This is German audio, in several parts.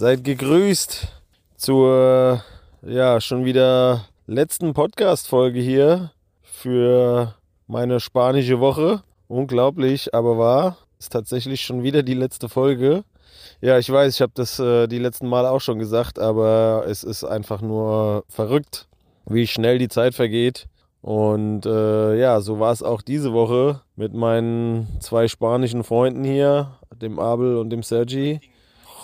Seid gegrüßt zur, ja, schon wieder letzten Podcast-Folge hier für meine spanische Woche. Unglaublich, aber wahr. Ist tatsächlich schon wieder die letzte Folge. Ja, ich weiß, ich habe das äh, die letzten Male auch schon gesagt, aber es ist einfach nur verrückt, wie schnell die Zeit vergeht. Und äh, ja, so war es auch diese Woche mit meinen zwei spanischen Freunden hier, dem Abel und dem Sergi.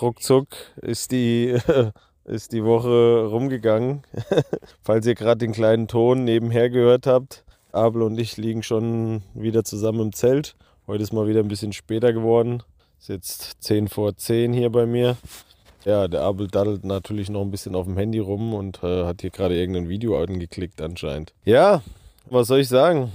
Ruckzuck ist die, ist die Woche rumgegangen. Falls ihr gerade den kleinen Ton nebenher gehört habt, Abel und ich liegen schon wieder zusammen im Zelt. Heute ist mal wieder ein bisschen später geworden. Ist jetzt 10 vor 10 hier bei mir. Ja, der Abel daddelt natürlich noch ein bisschen auf dem Handy rum und äh, hat hier gerade irgendein Video angeklickt anscheinend. Ja, was soll ich sagen?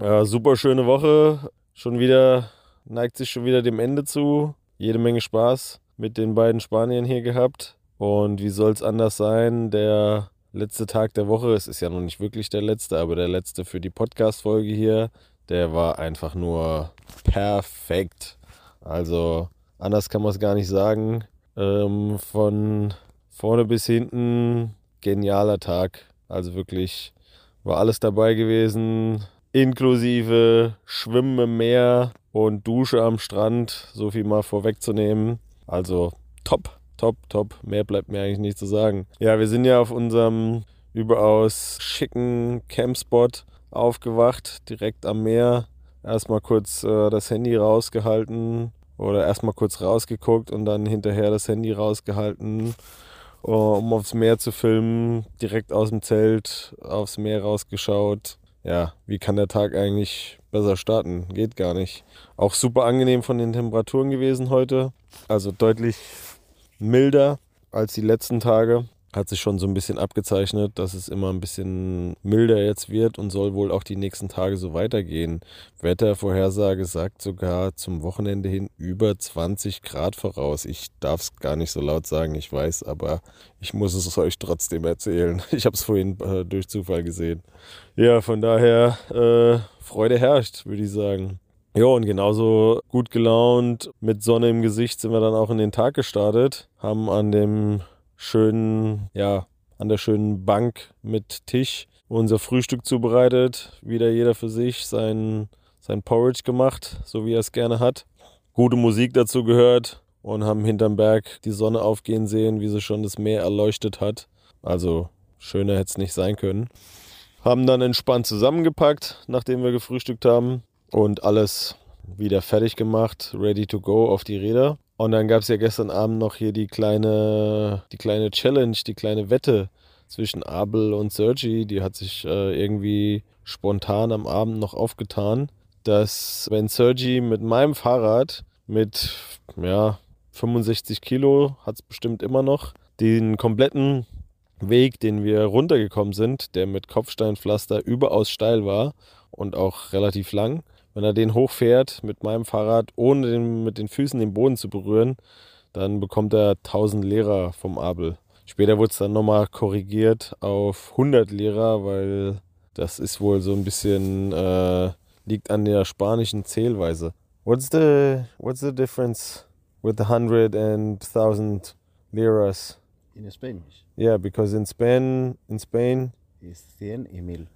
Ja, super schöne Woche. Schon wieder, neigt sich schon wieder dem Ende zu. Jede Menge Spaß mit den beiden Spaniern hier gehabt. Und wie soll es anders sein? Der letzte Tag der Woche, es ist ja noch nicht wirklich der letzte, aber der letzte für die Podcast-Folge hier, der war einfach nur perfekt. Also anders kann man es gar nicht sagen. Ähm, von vorne bis hinten genialer Tag. Also wirklich war alles dabei gewesen, inklusive Schwimmen im Meer und Dusche am Strand, so viel mal vorwegzunehmen. Also top, top, top. Mehr bleibt mir eigentlich nicht zu sagen. Ja, wir sind ja auf unserem überaus schicken Campspot aufgewacht, direkt am Meer. Erstmal kurz äh, das Handy rausgehalten oder erstmal kurz rausgeguckt und dann hinterher das Handy rausgehalten, äh, um aufs Meer zu filmen. Direkt aus dem Zelt aufs Meer rausgeschaut. Ja, wie kann der Tag eigentlich besser starten? Geht gar nicht. Auch super angenehm von den Temperaturen gewesen heute. Also deutlich milder als die letzten Tage hat sich schon so ein bisschen abgezeichnet, dass es immer ein bisschen milder jetzt wird und soll wohl auch die nächsten Tage so weitergehen. Wettervorhersage sagt sogar zum Wochenende hin über 20 Grad voraus. Ich darf es gar nicht so laut sagen, ich weiß, aber ich muss es euch trotzdem erzählen. Ich habe es vorhin äh, durch Zufall gesehen. Ja, von daher äh, Freude herrscht, würde ich sagen. Ja, und genauso gut gelaunt, mit Sonne im Gesicht sind wir dann auch in den Tag gestartet, haben an dem schönen, ja, an der schönen Bank mit Tisch unser Frühstück zubereitet. Wieder jeder für sich sein, sein Porridge gemacht, so wie er es gerne hat. Gute Musik dazu gehört und haben hinterm Berg die Sonne aufgehen sehen, wie sie schon das Meer erleuchtet hat. Also schöner hätte es nicht sein können. Haben dann entspannt zusammengepackt, nachdem wir gefrühstückt haben und alles wieder fertig gemacht, ready to go auf die Räder. Und dann gab es ja gestern Abend noch hier die kleine, die kleine Challenge, die kleine Wette zwischen Abel und Sergi. Die hat sich äh, irgendwie spontan am Abend noch aufgetan, dass wenn Sergi mit meinem Fahrrad mit ja, 65 Kilo, hat es bestimmt immer noch, den kompletten Weg, den wir runtergekommen sind, der mit Kopfsteinpflaster überaus steil war und auch relativ lang, wenn er den hochfährt mit meinem Fahrrad, ohne den, mit den Füßen den Boden zu berühren, dann bekommt er 1000 Lehrer vom Abel. Später wurde es dann nochmal korrigiert auf 100 Lehrer, weil das ist wohl so ein bisschen, äh, liegt an der spanischen Zählweise. What's the, what's the difference with the 100 and 1000 liras? In Spanish, Yeah, because in Spain, in Spain, it's 100 y 1000.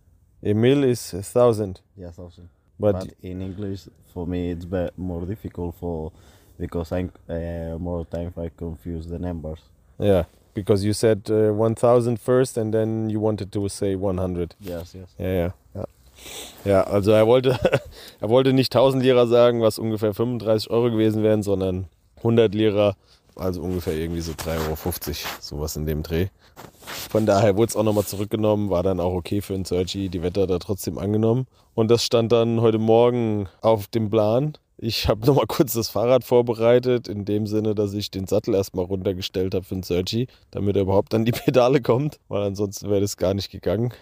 a mil is a 1000. Yeah, 1000. But, But in English, for me, it's more difficult for because I'm uh, more times I confuse the numbers. yeah, because you said uh, 1000 first and then you wanted to say 100. Yes, yes. Ja, ja, ja. Ja, also er wollte, er wollte nicht 1000 Lira sagen, was ungefähr 35 Euro gewesen wären, sondern 100 Lira, also ungefähr irgendwie so 3,50 Euro, sowas in dem Dreh. Von daher wurde es auch nochmal zurückgenommen, war dann auch okay für den Sergi, die Wetter da trotzdem angenommen. Und das stand dann heute Morgen auf dem Plan. Ich habe nochmal kurz das Fahrrad vorbereitet, in dem Sinne, dass ich den Sattel erstmal runtergestellt habe für den Sergi, damit er überhaupt an die Pedale kommt, weil ansonsten wäre das gar nicht gegangen.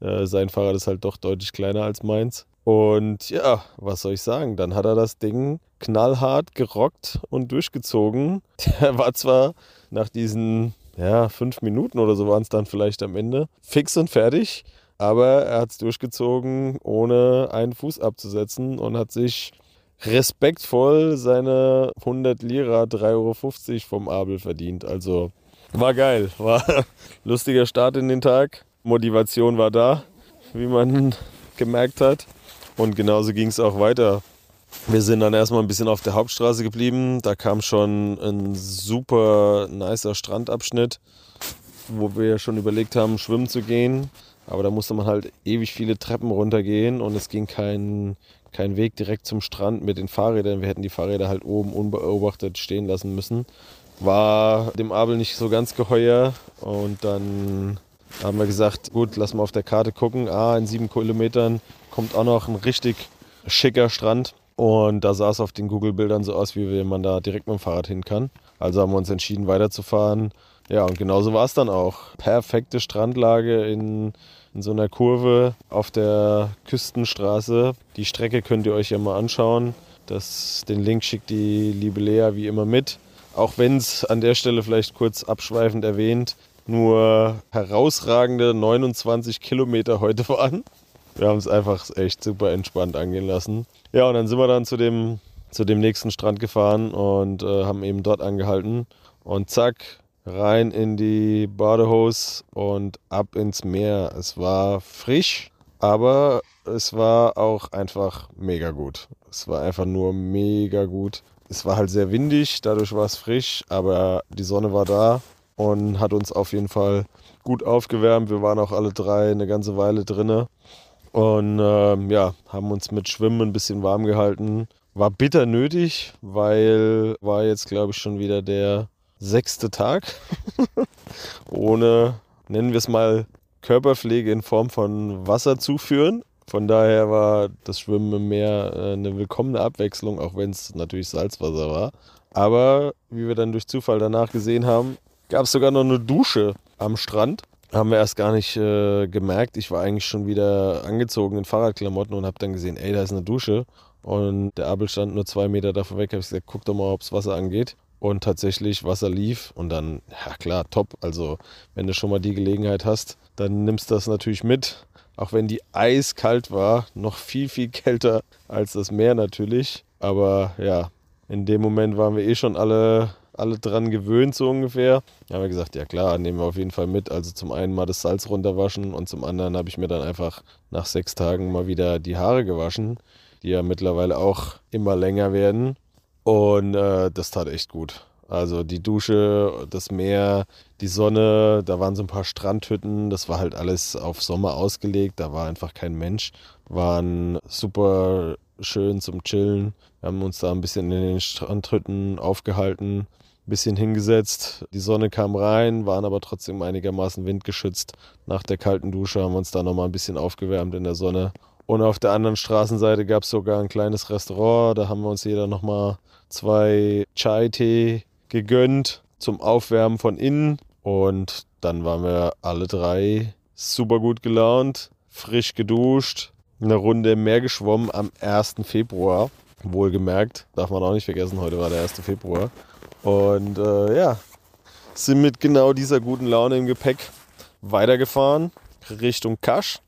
Äh, sein Fahrrad ist halt doch deutlich kleiner als meins. Und ja, was soll ich sagen? Dann hat er das Ding knallhart gerockt und durchgezogen. Der war zwar nach diesen ja, fünf Minuten oder so waren es dann vielleicht am Ende, fix und fertig, aber er hat es durchgezogen, ohne einen Fuß abzusetzen und hat sich respektvoll seine 100 Lira, 3,50 Euro vom Abel verdient. Also war geil, war lustiger Start in den Tag. Motivation war da, wie man gemerkt hat. Und genauso ging es auch weiter. Wir sind dann erstmal ein bisschen auf der Hauptstraße geblieben. Da kam schon ein super nicer Strandabschnitt, wo wir schon überlegt haben, schwimmen zu gehen. Aber da musste man halt ewig viele Treppen runtergehen und es ging kein, kein Weg direkt zum Strand mit den Fahrrädern. Wir hätten die Fahrräder halt oben unbeobachtet stehen lassen müssen. War dem Abel nicht so ganz geheuer und dann haben wir gesagt, gut, lass mal auf der Karte gucken. Ah, in sieben Kilometern kommt auch noch ein richtig schicker Strand. Und da sah es auf den Google-Bildern so aus, wie man da direkt mit dem Fahrrad hin kann. Also haben wir uns entschieden, weiterzufahren. Ja, und genauso war es dann auch. Perfekte Strandlage in, in so einer Kurve auf der Küstenstraße. Die Strecke könnt ihr euch ja mal anschauen. Das, den Link schickt die liebe Lea wie immer mit. Auch wenn es an der Stelle vielleicht kurz abschweifend erwähnt, nur herausragende 29 Kilometer heute waren. Wir haben es einfach echt super entspannt angehen lassen. Ja, und dann sind wir dann zu dem, zu dem nächsten Strand gefahren und äh, haben eben dort angehalten. Und zack, rein in die Badehose und ab ins Meer. Es war frisch, aber es war auch einfach mega gut. Es war einfach nur mega gut. Es war halt sehr windig, dadurch war es frisch, aber die Sonne war da und hat uns auf jeden Fall gut aufgewärmt. Wir waren auch alle drei eine ganze Weile drinne und ähm, ja, haben uns mit Schwimmen ein bisschen warm gehalten. War bitter nötig, weil war jetzt glaube ich schon wieder der sechste Tag ohne, nennen wir es mal, Körperpflege in Form von Wasser zuführen. Von daher war das Schwimmen im Meer äh, eine willkommene Abwechslung, auch wenn es natürlich Salzwasser war. Aber wie wir dann durch Zufall danach gesehen haben, gab es sogar noch eine Dusche am Strand. Haben wir erst gar nicht äh, gemerkt. Ich war eigentlich schon wieder angezogen in Fahrradklamotten und habe dann gesehen, ey, da ist eine Dusche. Und der Abel stand nur zwei Meter davon weg. Habe ich gesagt, guck doch mal, ob es Wasser angeht. Und tatsächlich Wasser lief. Und dann, ja klar, top. Also, wenn du schon mal die Gelegenheit hast, dann nimmst du das natürlich mit. Auch wenn die eiskalt war, noch viel, viel kälter als das Meer natürlich. Aber ja, in dem Moment waren wir eh schon alle alle dran gewöhnt, so ungefähr. Da haben wir gesagt, ja klar, nehmen wir auf jeden Fall mit. Also zum einen mal das Salz runterwaschen und zum anderen habe ich mir dann einfach nach sechs Tagen mal wieder die Haare gewaschen, die ja mittlerweile auch immer länger werden. Und äh, das tat echt gut. Also die Dusche, das Meer, die Sonne, da waren so ein paar Strandhütten, das war halt alles auf Sommer ausgelegt, da war einfach kein Mensch. Waren super schön zum Chillen. Wir haben uns da ein bisschen in den Strandhütten aufgehalten, bisschen hingesetzt. Die Sonne kam rein, waren aber trotzdem einigermaßen windgeschützt. Nach der kalten Dusche haben wir uns da nochmal ein bisschen aufgewärmt in der Sonne. Und auf der anderen Straßenseite gab es sogar ein kleines Restaurant. Da haben wir uns jeder nochmal zwei Chai-Tee gegönnt zum Aufwärmen von innen. Und dann waren wir alle drei super gut gelaunt, frisch geduscht, eine Runde im Meer geschwommen am 1. Februar. Wohlgemerkt, darf man auch nicht vergessen, heute war der 1. Februar. Und äh, ja, sind mit genau dieser guten Laune im Gepäck weitergefahren Richtung Kasch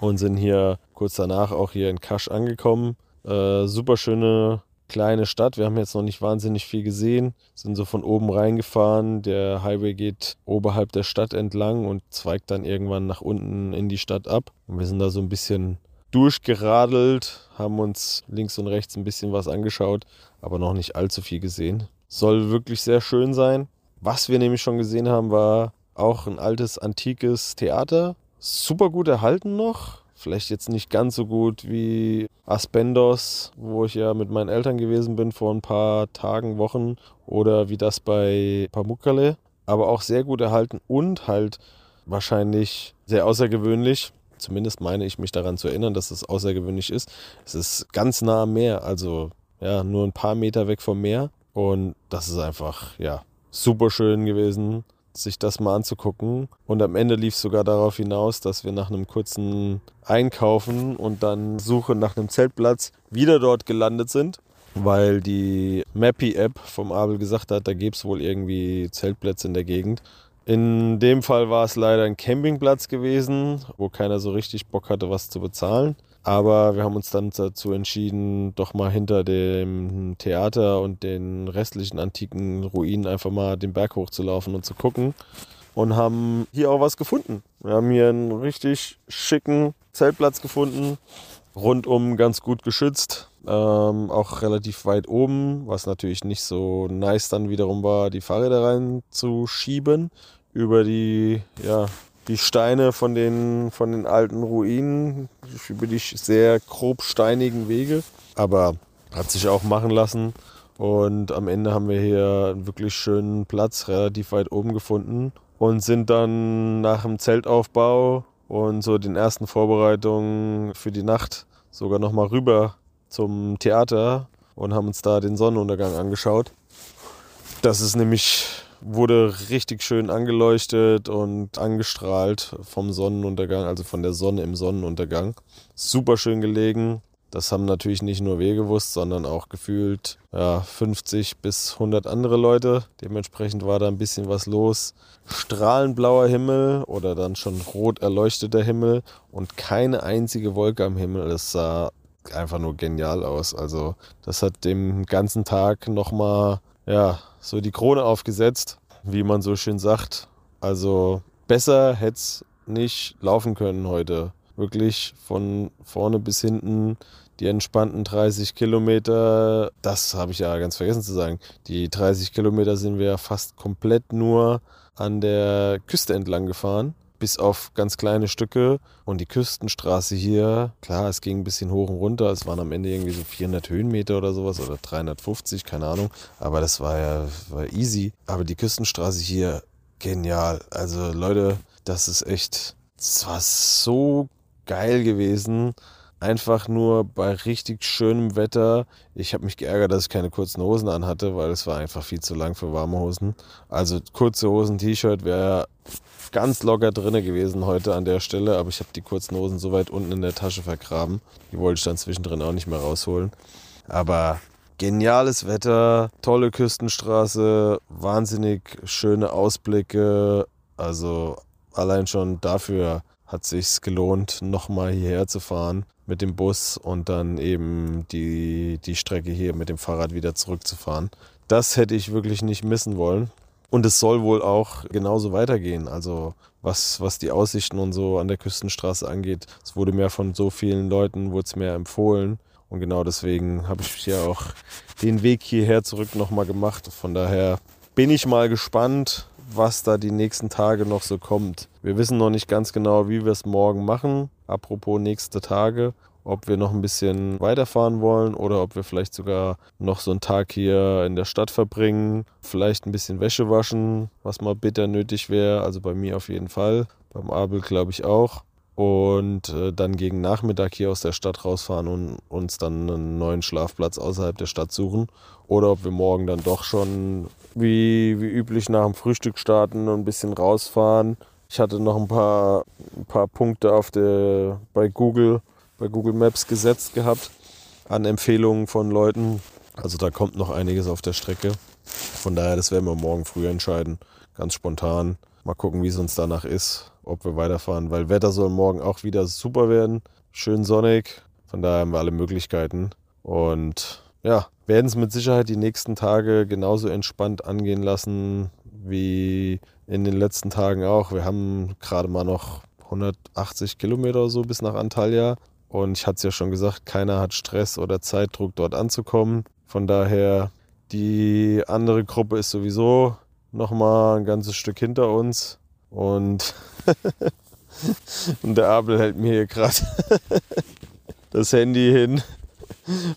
und sind hier kurz danach auch hier in Kasch angekommen. Äh, super schöne kleine Stadt. Wir haben jetzt noch nicht wahnsinnig viel gesehen, sind so von oben reingefahren. Der Highway geht oberhalb der Stadt entlang und zweigt dann irgendwann nach unten in die Stadt ab. Und wir sind da so ein bisschen durchgeradelt, haben uns links und rechts ein bisschen was angeschaut, aber noch nicht allzu viel gesehen. Soll wirklich sehr schön sein. Was wir nämlich schon gesehen haben, war auch ein altes, antikes Theater. Super gut erhalten noch. Vielleicht jetzt nicht ganz so gut wie Aspendos, wo ich ja mit meinen Eltern gewesen bin vor ein paar Tagen, Wochen. Oder wie das bei Pamukkale. Aber auch sehr gut erhalten und halt wahrscheinlich sehr außergewöhnlich. Zumindest meine ich mich daran zu erinnern, dass es außergewöhnlich ist. Es ist ganz nah am Meer. Also ja, nur ein paar Meter weg vom Meer. Und das ist einfach, ja, super schön gewesen, sich das mal anzugucken. Und am Ende lief es sogar darauf hinaus, dass wir nach einem kurzen Einkaufen und dann Suche nach einem Zeltplatz wieder dort gelandet sind, weil die Mappy-App vom Abel gesagt hat, da gäbe es wohl irgendwie Zeltplätze in der Gegend. In dem Fall war es leider ein Campingplatz gewesen, wo keiner so richtig Bock hatte, was zu bezahlen. Aber wir haben uns dann dazu entschieden, doch mal hinter dem Theater und den restlichen antiken Ruinen einfach mal den Berg hochzulaufen und zu gucken. Und haben hier auch was gefunden. Wir haben hier einen richtig schicken Zeltplatz gefunden. Rundum ganz gut geschützt. Ähm, auch relativ weit oben, was natürlich nicht so nice dann wiederum war, die Fahrräder reinzuschieben über die ja, die Steine von den, von den alten Ruinen, über die sehr grob steinigen Wege. Aber hat sich auch machen lassen. Und am Ende haben wir hier einen wirklich schönen Platz relativ weit oben gefunden und sind dann nach dem Zeltaufbau und so den ersten Vorbereitungen für die Nacht sogar nochmal rüber zum Theater und haben uns da den Sonnenuntergang angeschaut. Das ist nämlich wurde richtig schön angeleuchtet und angestrahlt vom Sonnenuntergang, also von der Sonne im Sonnenuntergang. Super schön gelegen. Das haben natürlich nicht nur wir gewusst, sondern auch gefühlt ja, 50 bis 100 andere Leute. Dementsprechend war da ein bisschen was los. Strahlenblauer Himmel oder dann schon rot erleuchteter Himmel und keine einzige Wolke am Himmel. Das sah einfach nur genial aus. Also das hat dem ganzen Tag nochmal ja, so die Krone aufgesetzt, wie man so schön sagt. Also besser hätte es nicht laufen können heute. Wirklich von vorne bis hinten die entspannten 30 Kilometer. Das habe ich ja ganz vergessen zu sagen. Die 30 Kilometer sind wir fast komplett nur an der Küste entlang gefahren bis auf ganz kleine Stücke. Und die Küstenstraße hier, klar, es ging ein bisschen hoch und runter. Es waren am Ende irgendwie so 400 Höhenmeter oder sowas oder 350, keine Ahnung. Aber das war ja war easy. Aber die Küstenstraße hier, genial. Also Leute, das ist echt, das war so geil gewesen. Einfach nur bei richtig schönem Wetter. Ich habe mich geärgert, dass ich keine kurzen Hosen anhatte, weil es war einfach viel zu lang für warme Hosen. Also kurze Hosen, T-Shirt wäre ganz locker drinne gewesen heute an der Stelle, aber ich habe die kurzen Hosen so weit unten in der Tasche vergraben. Die wollte ich dann zwischendrin auch nicht mehr rausholen. Aber geniales Wetter, tolle Küstenstraße, wahnsinnig schöne Ausblicke. Also allein schon dafür hat sich's gelohnt, nochmal hierher zu fahren mit dem Bus und dann eben die, die Strecke hier mit dem Fahrrad wieder zurückzufahren. Das hätte ich wirklich nicht missen wollen. Und es soll wohl auch genauso weitergehen. Also was, was die Aussichten und so an der Küstenstraße angeht, es wurde mehr von so vielen Leuten, wurde es mehr empfohlen. Und genau deswegen habe ich ja auch den Weg hierher zurück nochmal gemacht. Von daher bin ich mal gespannt, was da die nächsten Tage noch so kommt. Wir wissen noch nicht ganz genau, wie wir es morgen machen. Apropos nächste Tage ob wir noch ein bisschen weiterfahren wollen oder ob wir vielleicht sogar noch so einen Tag hier in der Stadt verbringen, vielleicht ein bisschen Wäsche waschen, was mal bitter nötig wäre, also bei mir auf jeden Fall, beim Abel glaube ich auch. Und äh, dann gegen Nachmittag hier aus der Stadt rausfahren und uns dann einen neuen Schlafplatz außerhalb der Stadt suchen. Oder ob wir morgen dann doch schon wie, wie üblich nach dem Frühstück starten und ein bisschen rausfahren. Ich hatte noch ein paar, ein paar Punkte auf der, bei Google, bei Google Maps gesetzt gehabt an Empfehlungen von Leuten. Also da kommt noch einiges auf der Strecke. Von daher, das werden wir morgen früh entscheiden. Ganz spontan. Mal gucken, wie es uns danach ist, ob wir weiterfahren. Weil Wetter soll morgen auch wieder super werden. Schön sonnig. Von daher haben wir alle Möglichkeiten. Und ja, werden es mit Sicherheit die nächsten Tage genauso entspannt angehen lassen wie in den letzten Tagen auch. Wir haben gerade mal noch 180 Kilometer oder so bis nach Antalya. Und ich hatte es ja schon gesagt, keiner hat Stress oder Zeitdruck, dort anzukommen. Von daher, die andere Gruppe ist sowieso nochmal ein ganzes Stück hinter uns. Und, und der Abel hält mir hier gerade das Handy hin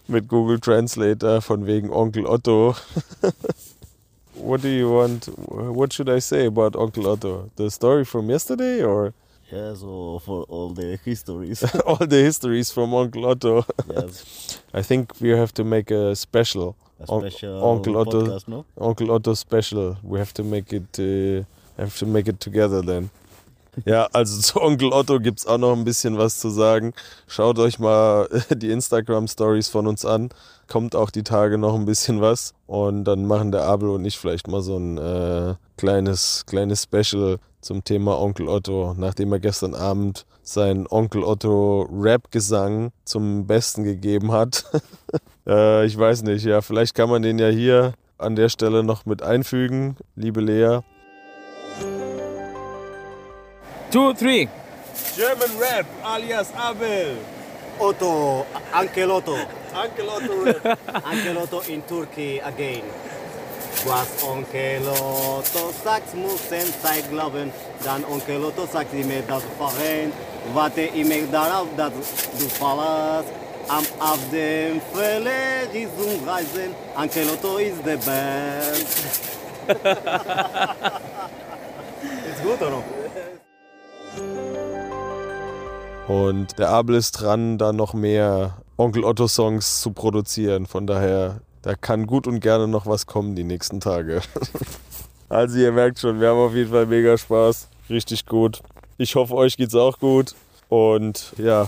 mit Google Translator von wegen Onkel Otto. What do you want? What should I say about Onkel Otto? The story from yesterday or? Yeah, so for all the histories. all the histories from Uncle Otto. yes. I think we have to make a special. A special Uncle Otto. podcast, no? Onkel Otto Special. We have to make it, uh, have to make it together then. Ja, also zu Onkel Otto gibt's auch noch ein bisschen was zu sagen. Schaut euch mal die Instagram Stories von uns an. Kommt auch die Tage noch ein bisschen was. Und dann machen der Abel und ich vielleicht mal so ein äh, kleines, kleines Special zum Thema Onkel Otto, nachdem er gestern Abend seinen Onkel Otto Rap-Gesang zum Besten gegeben hat. äh, ich weiß nicht, ja, vielleicht kann man den ja hier an der Stelle noch mit einfügen, liebe Lea. Two, three. German Rap alias Abel. Otto, Uncle Otto, Uncle Otto Rap. Uncle Otto in Turkey again. Was Onkel Otto sagt, müssen Zeit glauben. Dann Onkel Otto sagt immer das Verein. Warte immer darauf, dass du verlässt. Am auf dem Verlegung reisen. Onkel Otto ist the best. ist gut, oder? Und der Abel ist dran, da noch mehr Onkel Otto Songs zu produzieren. Von daher, da kann gut und gerne noch was kommen die nächsten Tage. also ihr merkt schon, wir haben auf jeden Fall mega Spaß. Richtig gut. Ich hoffe, euch geht's auch gut. Und ja,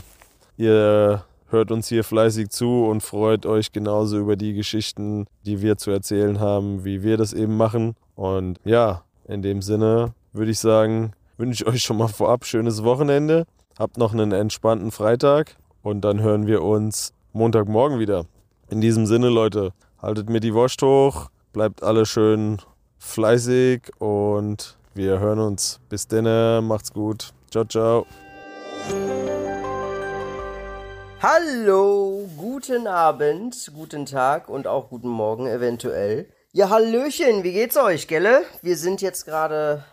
ihr hört uns hier fleißig zu und freut euch genauso über die Geschichten, die wir zu erzählen haben, wie wir das eben machen. Und ja, in dem Sinne würde ich sagen, wünsche ich euch schon mal vorab schönes Wochenende. Habt noch einen entspannten Freitag und dann hören wir uns Montagmorgen wieder. In diesem Sinne, Leute, haltet mir die Wurst hoch, bleibt alle schön fleißig und wir hören uns. Bis dann, macht's gut. Ciao, ciao. Hallo, guten Abend, guten Tag und auch guten Morgen eventuell. Ja, Hallöchen, wie geht's euch, gelle? Wir sind jetzt gerade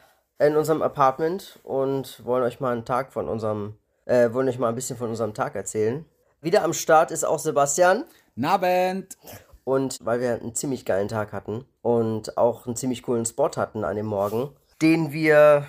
in unserem Apartment und wollen euch mal einen Tag von unserem, äh, wollen euch mal ein bisschen von unserem Tag erzählen. Wieder am Start ist auch Sebastian Nabend. und weil wir einen ziemlich geilen Tag hatten und auch einen ziemlich coolen Spot hatten an dem Morgen, den wir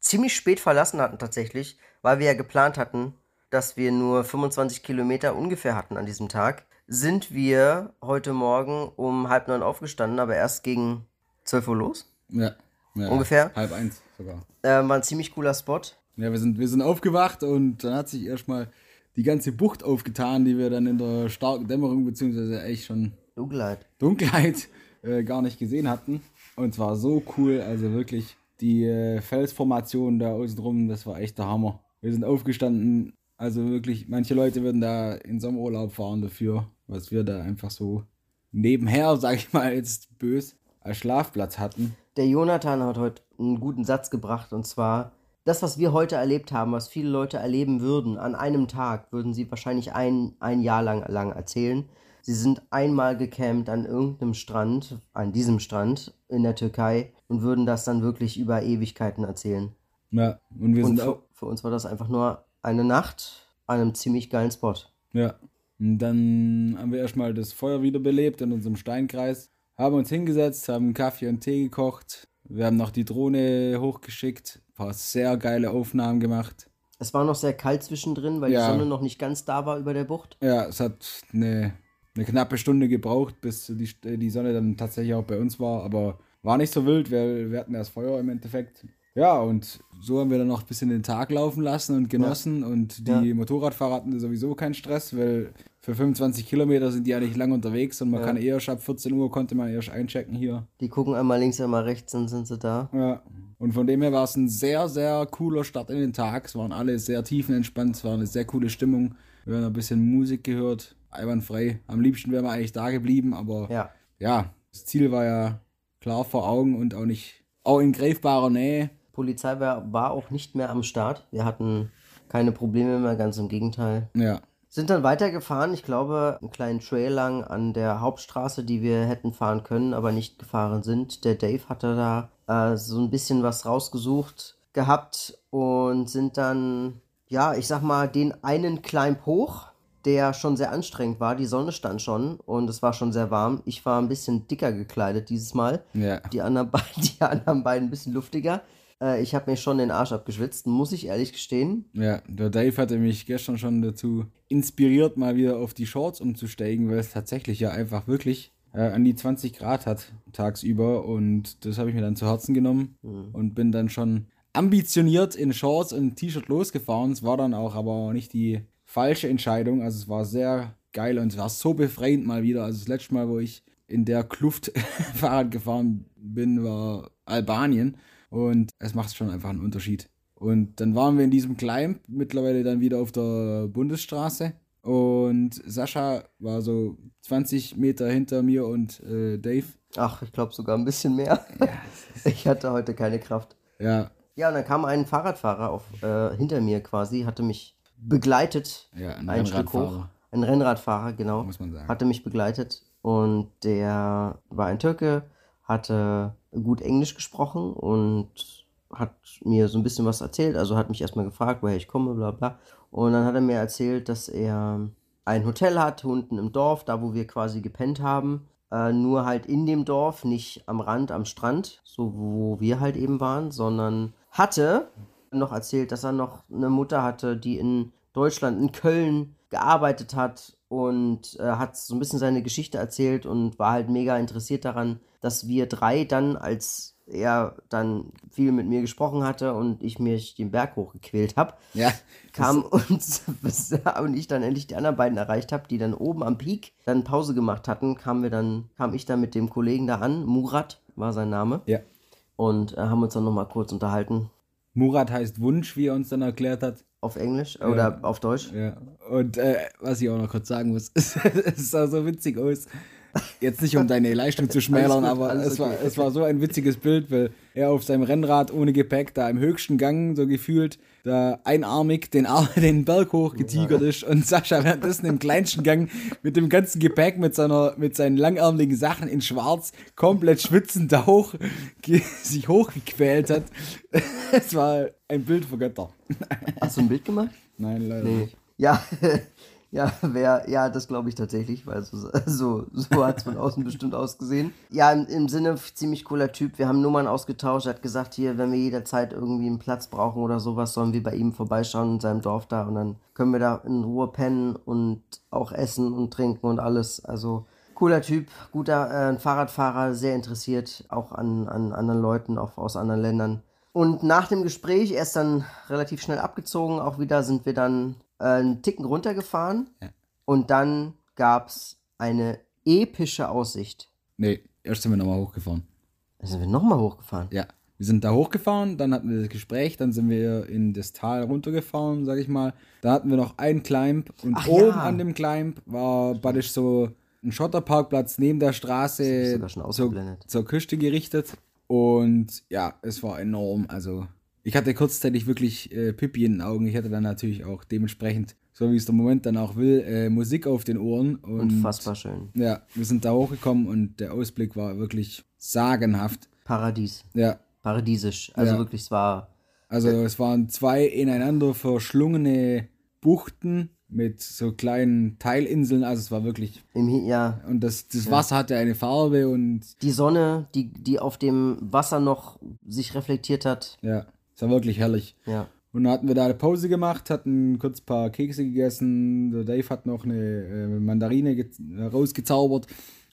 ziemlich spät verlassen hatten tatsächlich, weil wir ja geplant hatten, dass wir nur 25 Kilometer ungefähr hatten an diesem Tag, sind wir heute Morgen um halb neun aufgestanden, aber erst gegen 12 Uhr los. Ja. ja. Ungefähr? Halb eins sogar. Äh, war ein ziemlich cooler Spot. Ja, wir sind, wir sind aufgewacht und dann hat sich erstmal die ganze Bucht aufgetan, die wir dann in der starken Dämmerung beziehungsweise echt schon Dunkelheit. Dunkelheit äh, gar nicht gesehen hatten. Und zwar so cool, also wirklich die äh, Felsformation da außen drum, das war echt der Hammer. Wir sind aufgestanden, also wirklich, manche Leute würden da in Sommerurlaub fahren dafür, was wir da einfach so nebenher, sag ich mal jetzt bös, als Schlafplatz hatten. Der Jonathan hat heute einen guten Satz gebracht und zwar, das, was wir heute erlebt haben, was viele Leute erleben würden, an einem Tag, würden sie wahrscheinlich ein, ein Jahr lang, lang erzählen. Sie sind einmal gecampt an irgendeinem Strand, an diesem Strand in der Türkei und würden das dann wirklich über Ewigkeiten erzählen. Ja, und wir Und sind für, auch. für uns war das einfach nur eine Nacht an einem ziemlich geilen Spot. Ja. Und dann haben wir erstmal das Feuer wiederbelebt in unserem Steinkreis, haben uns hingesetzt, haben Kaffee und Tee gekocht. Wir haben noch die Drohne hochgeschickt, ein paar sehr geile Aufnahmen gemacht. Es war noch sehr kalt zwischendrin, weil Ja. die Sonne noch nicht ganz da war über der Bucht. Ja, es hat eine, eine knappe Stunde gebraucht, bis die, die Sonne dann tatsächlich auch bei uns war, aber war nicht so wild, weil wir hatten das Feuer im Endeffekt. Ja, und so haben wir dann noch ein bisschen den Tag laufen lassen und genossen und die Ja. Motorradfahrer hatten sowieso keinen Stress, weil für 25 Kilometer sind die ja nicht lang unterwegs und man Ja. kann erst ab 14 Uhr konnte man erst einchecken hier. Die gucken einmal links, einmal rechts, dann sind sie da. Ja. Und von dem her war es ein sehr, sehr cooler Start in den Tag. Es waren alle sehr tiefenentspannt, es war eine sehr coole Stimmung. Wir haben ein bisschen Musik gehört, einwandfrei. Am liebsten wären wir eigentlich da geblieben, aber Ja. ja, das Ziel war ja klar vor Augen und auch nicht, auch in greifbarer Nähe. Polizei war, war auch nicht mehr am Start. Wir hatten keine Probleme mehr, ganz im Gegenteil. Ja, Sind dann weitergefahren, ich glaube, einen kleinen Trail lang an der Hauptstraße, die wir hätten fahren können, aber nicht gefahren sind. Der Dave hatte da äh, so ein bisschen was rausgesucht gehabt und sind dann, ja, ich sag mal, den einen Climb hoch der schon sehr anstrengend war. Die Sonne stand schon und es war schon sehr warm. Ich war ein bisschen dicker gekleidet dieses Mal. Ja. Die anderen, be die anderen beiden ein bisschen luftiger. Äh, ich habe mir schon den Arsch abgeschwitzt, muss ich ehrlich gestehen. Ja, der Dave hatte mich gestern schon dazu inspiriert, mal wieder auf die Shorts umzusteigen, weil es tatsächlich ja einfach wirklich äh, an die 20 Grad hat tagsüber und das habe ich mir dann zu Herzen genommen und bin dann schon ambitioniert in Shorts und T-Shirt losgefahren. Es war dann auch aber nicht die falsche Entscheidung, also es war sehr geil und es war so befreiend mal wieder. Also das letzte Mal, wo ich in der Kluft Fahrrad gefahren bin, war Albanien und es macht schon einfach einen Unterschied. Und dann waren wir in diesem Climb, mittlerweile dann wieder auf der Bundesstraße. Und Sascha war so 20 Meter hinter mir und äh, Dave. Ach, ich glaube sogar ein bisschen mehr. ich hatte heute keine Kraft. Ja, Ja, und dann kam ein Fahrradfahrer auf, äh, hinter mir quasi, hatte mich begleitet. Ja, ein ein Stück hoch. Rennradfahrer. Ein Rennradfahrer, genau. Muss man sagen. Hatte mich begleitet und der war ein Türke, hatte gut Englisch gesprochen und hat mir so ein bisschen was erzählt. Also hat mich erstmal gefragt, woher ich komme, bla bla. Und dann hat er mir erzählt, dass er ein Hotel hat, unten im Dorf, da wo wir quasi gepennt haben. Äh, nur halt in dem Dorf, nicht am Rand, am Strand, so wo wir halt eben waren, sondern hatte noch erzählt, dass er noch eine Mutter hatte, die in Deutschland, in Köln gearbeitet hat und äh, hat so ein bisschen seine Geschichte erzählt und war halt mega interessiert daran, dass wir drei dann, als er dann viel mit mir gesprochen hatte und ich mich den Berg hochgequält habe, Ja, kam uns und ich dann endlich die anderen beiden erreicht habe, die dann oben am Peak dann Pause gemacht hatten, kamen wir dann, kam ich dann mit dem Kollegen da an, Murat war sein Name, ja. und äh, haben uns dann nochmal kurz unterhalten. Murat heißt Wunsch, wie er uns dann erklärt hat. Auf Englisch äh, oder auf Deutsch. Ja. Und äh, was ich auch noch kurz sagen muss, es sah so witzig aus. Jetzt nicht um deine Leistung zu schmälern, gut, aber es war, okay. es war so ein witziges Bild, weil er auf seinem Rennrad ohne Gepäck da im höchsten Gang so gefühlt da einarmig den, Ar den Berg hochgetigert ist und Sascha währenddessen im kleinsten Gang mit dem ganzen Gepäck, mit, seiner, mit seinen langärmeligen Sachen in schwarz, komplett schwitzend da hoch, sich hochgequält hat. Es war ein Bild für Götter. Hast du ein Bild gemacht? Nein, leider Nee. nicht. Ja, ja, wer, ja, das glaube ich tatsächlich, weil so, so, so hat es von außen bestimmt ausgesehen. Ja, im, im Sinne ziemlich cooler Typ. Wir haben Nummern ausgetauscht. Er hat gesagt, hier, wenn wir jederzeit irgendwie einen Platz brauchen oder sowas, sollen wir bei ihm vorbeischauen in seinem Dorf da und dann können wir da in Ruhe pennen und auch essen und trinken und alles. Also cooler Typ, guter äh, Fahrradfahrer, sehr interessiert auch an, an anderen Leuten, auch aus anderen Ländern. Und nach dem Gespräch, er ist dann relativ schnell abgezogen, auch wieder sind wir dann äh, einen Ticken runtergefahren. Ja. Und dann gab es eine epische Aussicht. Nee, erst sind wir nochmal hochgefahren. Dann sind wir nochmal hochgefahren. Ja, wir sind da hochgefahren, dann hatten wir das Gespräch, dann sind wir in das Tal runtergefahren, sag ich mal. Da hatten wir noch einen Climb und Ach oben ja. an dem Climb war praktisch so ein Schotterparkplatz neben der Straße zur, zur Küste gerichtet. Und ja, es war enorm. Also ich hatte kurzzeitig wirklich äh, Pipi in den Augen. Ich hatte dann natürlich auch dementsprechend, so wie es der Moment dann auch will, äh, Musik auf den Ohren. Und Unfassbar schön. Ja, wir sind da hochgekommen und der Ausblick war wirklich sagenhaft. Paradies. Ja, Paradiesisch. Also Ja. wirklich, es war. Also es waren zwei ineinander verschlungene Buchten mit so kleinen Teilinseln. Also es war wirklich. Im, ja, Und das, das Wasser hatte eine Farbe und die Sonne, die, die auf dem Wasser noch sich reflektiert hat. ja, es war wirklich herrlich. Ja. Und dann hatten wir da eine Pause gemacht, hatten kurz ein paar Kekse gegessen. Der Dave hat noch eine äh, Mandarine ge- rausgezaubert.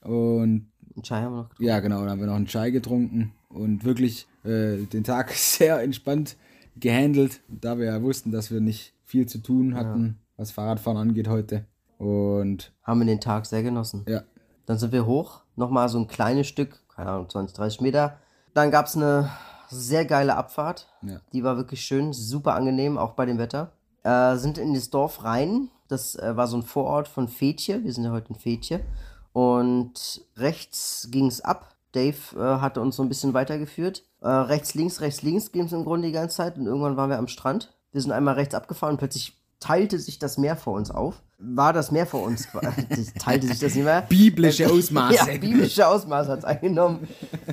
Und Einen Chai haben wir noch getrunken. ja, genau, dann haben wir noch einen Chai getrunken und wirklich äh, den Tag sehr entspannt gehandelt, da wir ja wussten, dass wir nicht viel zu tun hatten, was Fahrradfahren angeht heute. Und Haben wir den Tag sehr genossen. ja, Dann sind wir hoch, nochmal so ein kleines Stück, keine Ahnung, 20, 30 Meter. Dann gab es eine sehr geile Abfahrt. Ja. Die war wirklich schön, super angenehm, auch bei dem Wetter. Äh, sind in das Dorf rein. Das äh, war so ein Vorort von Fetje. Wir sind ja heute in Fetje. Und rechts ging es ab. Dave äh, hatte uns so ein bisschen weitergeführt. Äh, rechts, links, rechts, links ging es im Grunde die ganze Zeit. Und irgendwann waren wir am Strand. Wir sind einmal rechts abgefahren und plötzlich teilte sich das Meer vor uns auf. War das Meer vor uns? teilte sich das nicht mehr? biblische Ausmaße. Ja, biblische Ausmaße hat es eingenommen.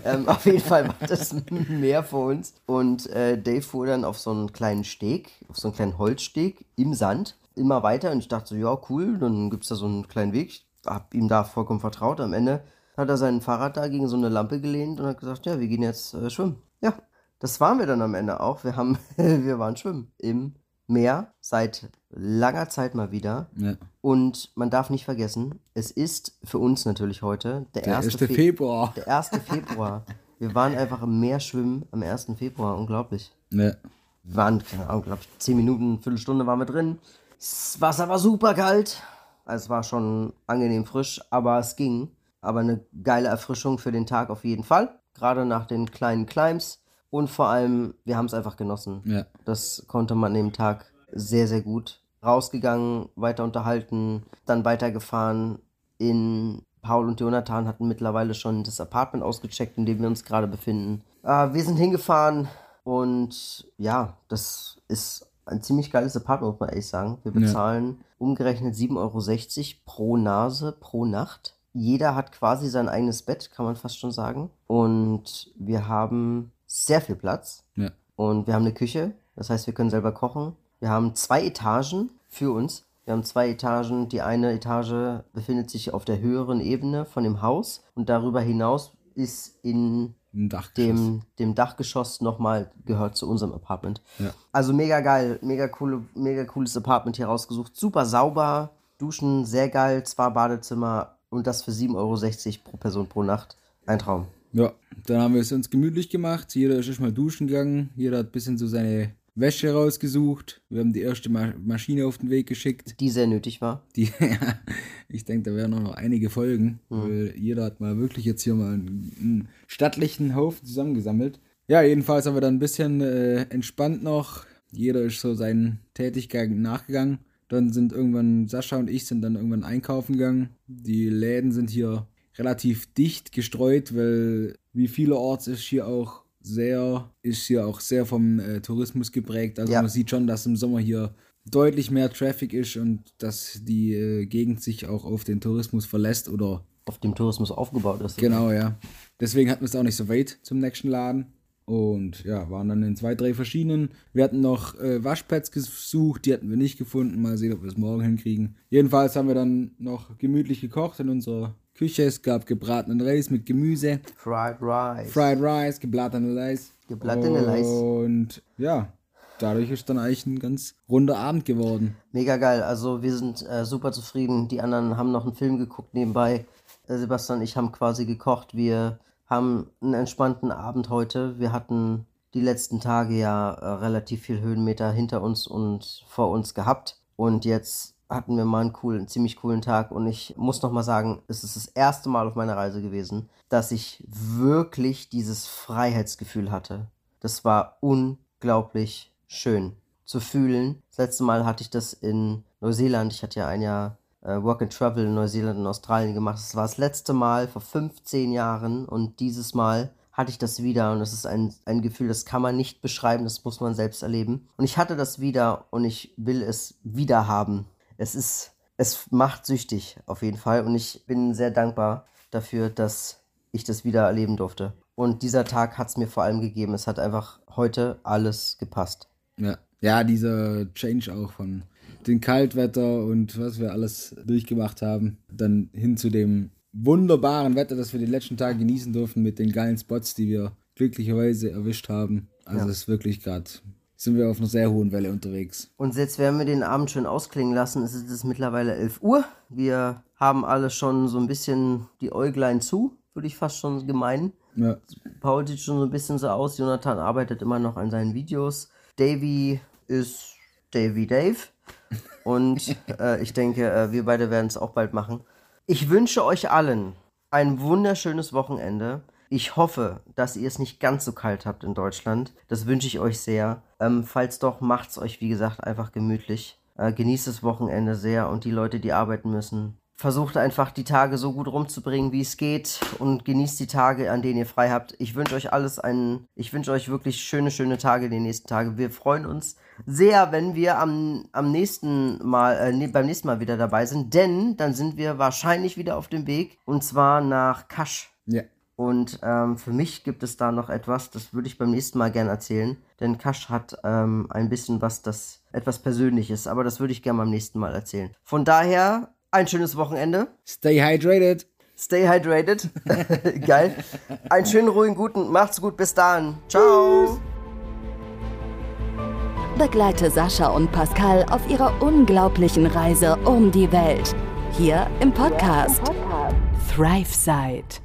ähm, auf jeden Fall war das Meer vor uns. Und äh, Dave fuhr dann auf so einen kleinen Steg, auf so einen kleinen Holzsteg im Sand. immer weiter und ich dachte so, ja, cool, dann gibt es da so einen kleinen Weg. Ich hab ihm da vollkommen vertraut. Am Ende hat er sein Fahrrad da gegen so eine Lampe gelehnt und hat gesagt, ja, wir gehen jetzt äh, schwimmen. Ja, das waren wir dann am Ende auch. Wir haben, wir waren schwimmen im Meer seit langer Zeit mal wieder. Ja. Und man darf nicht vergessen, es ist für uns natürlich heute der, Der 1. 1. Fe- Februar. Der 1. Februar. Wir waren einfach im Meer schwimmen am 1. Februar. Unglaublich. Ja. Wir waren, keine Ahnung, glaube ich, 10 Minuten, Viertelstunde waren wir drin. Das Wasser war super kalt. Also es war schon angenehm frisch, aber es ging. Aber eine geile Erfrischung für den Tag auf jeden Fall. Gerade nach den kleinen Climbs. Und vor allem, wir haben es einfach genossen. Ja. Das konnte man an dem Tag sehr, sehr gut. Rausgegangen, weiter unterhalten, dann weitergefahren. In Paul und Jonathan hatten mittlerweile schon das Apartment ausgecheckt, in dem wir uns gerade befinden. Äh, wir sind hingefahren und ja, das ist ein ziemlich geiles Apartment, muss man ehrlich sagen. Wir Ja. bezahlen umgerechnet 7,60 Euro pro Nase pro Nacht. Jeder hat quasi sein eigenes Bett, kann man fast schon sagen. Und wir haben sehr viel Platz. Ja. Und wir haben eine Küche, das heißt, wir können selber kochen. Wir haben zwei Etagen für uns. Wir haben zwei Etagen. Die eine Etage befindet sich auf der höheren Ebene von dem Haus und darüber hinaus ist in Dachgeschoss. dem, dem Dachgeschoss nochmal gehört zu unserem Apartment. Ja. Also mega geil, mega coole, mega cooles Apartment hier rausgesucht. Super sauber, Duschen sehr geil, zwei Badezimmer und das für 7,60 Euro pro Person pro Nacht. Ein Traum. Ja, dann haben wir es uns gemütlich gemacht. Jeder ist erstmal duschen gegangen. Jeder hat ein bisschen so seine Wäsche rausgesucht. Wir haben die erste Ma Maschine auf den Weg geschickt. Die sehr nötig war. Die, ich denke, da werden auch noch einige Folgen, weil jeder hat mal wirklich jetzt hier mal einen, einen stattlichen Haufen zusammengesammelt. Ja, jedenfalls haben wir dann ein bisschen äh, entspannt noch. Jeder ist so seinen Tätigkeiten nachgegangen. Dann sind irgendwann Sascha und ich sind dann irgendwann einkaufen gegangen. Die Läden sind hier relativ dicht gestreut, weil wie vielerorts ist hier auch sehr, ist hier auch sehr vom äh, Tourismus geprägt. Also Ja. man sieht schon, dass im Sommer hier deutlich mehr Traffic ist und dass die äh, Gegend sich auch auf den Tourismus verlässt oder Auf dem Tourismus aufgebaut ist. Genau, ja. Deswegen hatten wir es auch nicht so weit zum nächsten Laden. Und ja, waren dann in zwei, drei verschiedenen. Wir hatten noch äh, Waschpads gesucht, die hatten wir nicht gefunden. Mal sehen, ob wir es morgen hinkriegen. Jedenfalls haben wir dann noch gemütlich gekocht in unserer Küche. Es gab gebratenen Reis mit Gemüse, Fried Rice. Fried Rice, gebratene Reis. Gebratene Reis. Und ja, dadurch ist dann eigentlich ein ganz runder Abend geworden. Mega geil. Also wir sind äh, super zufrieden. Die anderen haben noch einen Film geguckt nebenbei. Äh, Sebastian und ich haben quasi gekocht. Wir haben einen entspannten Abend heute. Wir hatten die letzten Tage ja äh, relativ viel Höhenmeter hinter uns und vor uns gehabt. Und jetzt hatten wir mal einen coolen, ziemlich coolen Tag. Und ich muss noch mal sagen, es ist das erste Mal auf meiner Reise gewesen, dass ich wirklich dieses Freiheitsgefühl hatte. Das war unglaublich schön zu fühlen. Das letzte Mal hatte ich das in Neuseeland. Ich hatte ja ein Jahr äh, Work and Travel in Neuseeland und Australien gemacht. Das war das letzte Mal vor 15 Jahren und dieses Mal hatte ich das wieder und das ist ein, ein Gefühl, das kann man nicht beschreiben, das muss man selbst erleben. Und ich hatte das wieder und ich will es wieder haben. Es ist, es macht süchtig auf jeden Fall und ich bin sehr dankbar dafür, dass ich das wieder erleben durfte. Und dieser Tag hat es mir vor allem gegeben. Es hat einfach heute alles gepasst. Ja, ja dieser Change auch von dem Kaltwetter und was wir alles durchgemacht haben, dann hin zu dem wunderbaren Wetter, das wir die letzten Tage genießen durften mit den geilen Spots, die wir glücklicherweise erwischt haben. Also Ja. es ist wirklich gerade, sind wir auf einer sehr hohen Welle unterwegs. Und jetzt werden wir den Abend schön ausklingen lassen. Es ist jetzt mittlerweile 11 Uhr. Wir haben alle schon so ein bisschen die Äuglein zu, würde ich fast schon gemeinen. Ja, Paul sieht schon so ein bisschen so aus. Jonathan arbeitet immer noch an seinen Videos. Davy ist Davy Dave. Und äh, ich denke, äh, wir beide werden es auch bald machen. Ich wünsche euch allen ein wunderschönes Wochenende. Ich hoffe, dass ihr es nicht ganz so kalt habt in Deutschland. Das wünsche ich euch sehr. Ähm, falls doch, macht es euch, wie gesagt, einfach gemütlich. Äh, genießt das Wochenende sehr und die Leute, die arbeiten müssen. Versucht einfach die Tage so gut rumzubringen, wie es geht und genießt die Tage, an denen ihr frei habt. Ich wünsche euch alles einen, ich wünsche euch wirklich schöne, schöne Tage die nächsten Tage. Wir freuen uns sehr, wenn wir am, am nächsten Mal, äh, nee, beim nächsten Mal wieder dabei sind, denn dann sind wir wahrscheinlich wieder auf dem Weg und zwar nach Kasch. ja. Und ähm, für mich gibt es da noch etwas, das würde ich beim nächsten Mal gerne erzählen. Denn Kasch hat ähm, ein bisschen was, das etwas Persönliches, aber das würde ich gerne beim nächsten Mal erzählen. Von daher ein schönes Wochenende. Stay hydrated. Stay hydrated. Geil. Einen schönen, ruhigen, guten. Macht's gut. Bis dann. Ciao. Begleite Sascha und Pascal auf ihrer unglaublichen Reise um die Welt. Hier im Podcast, Thrive Side.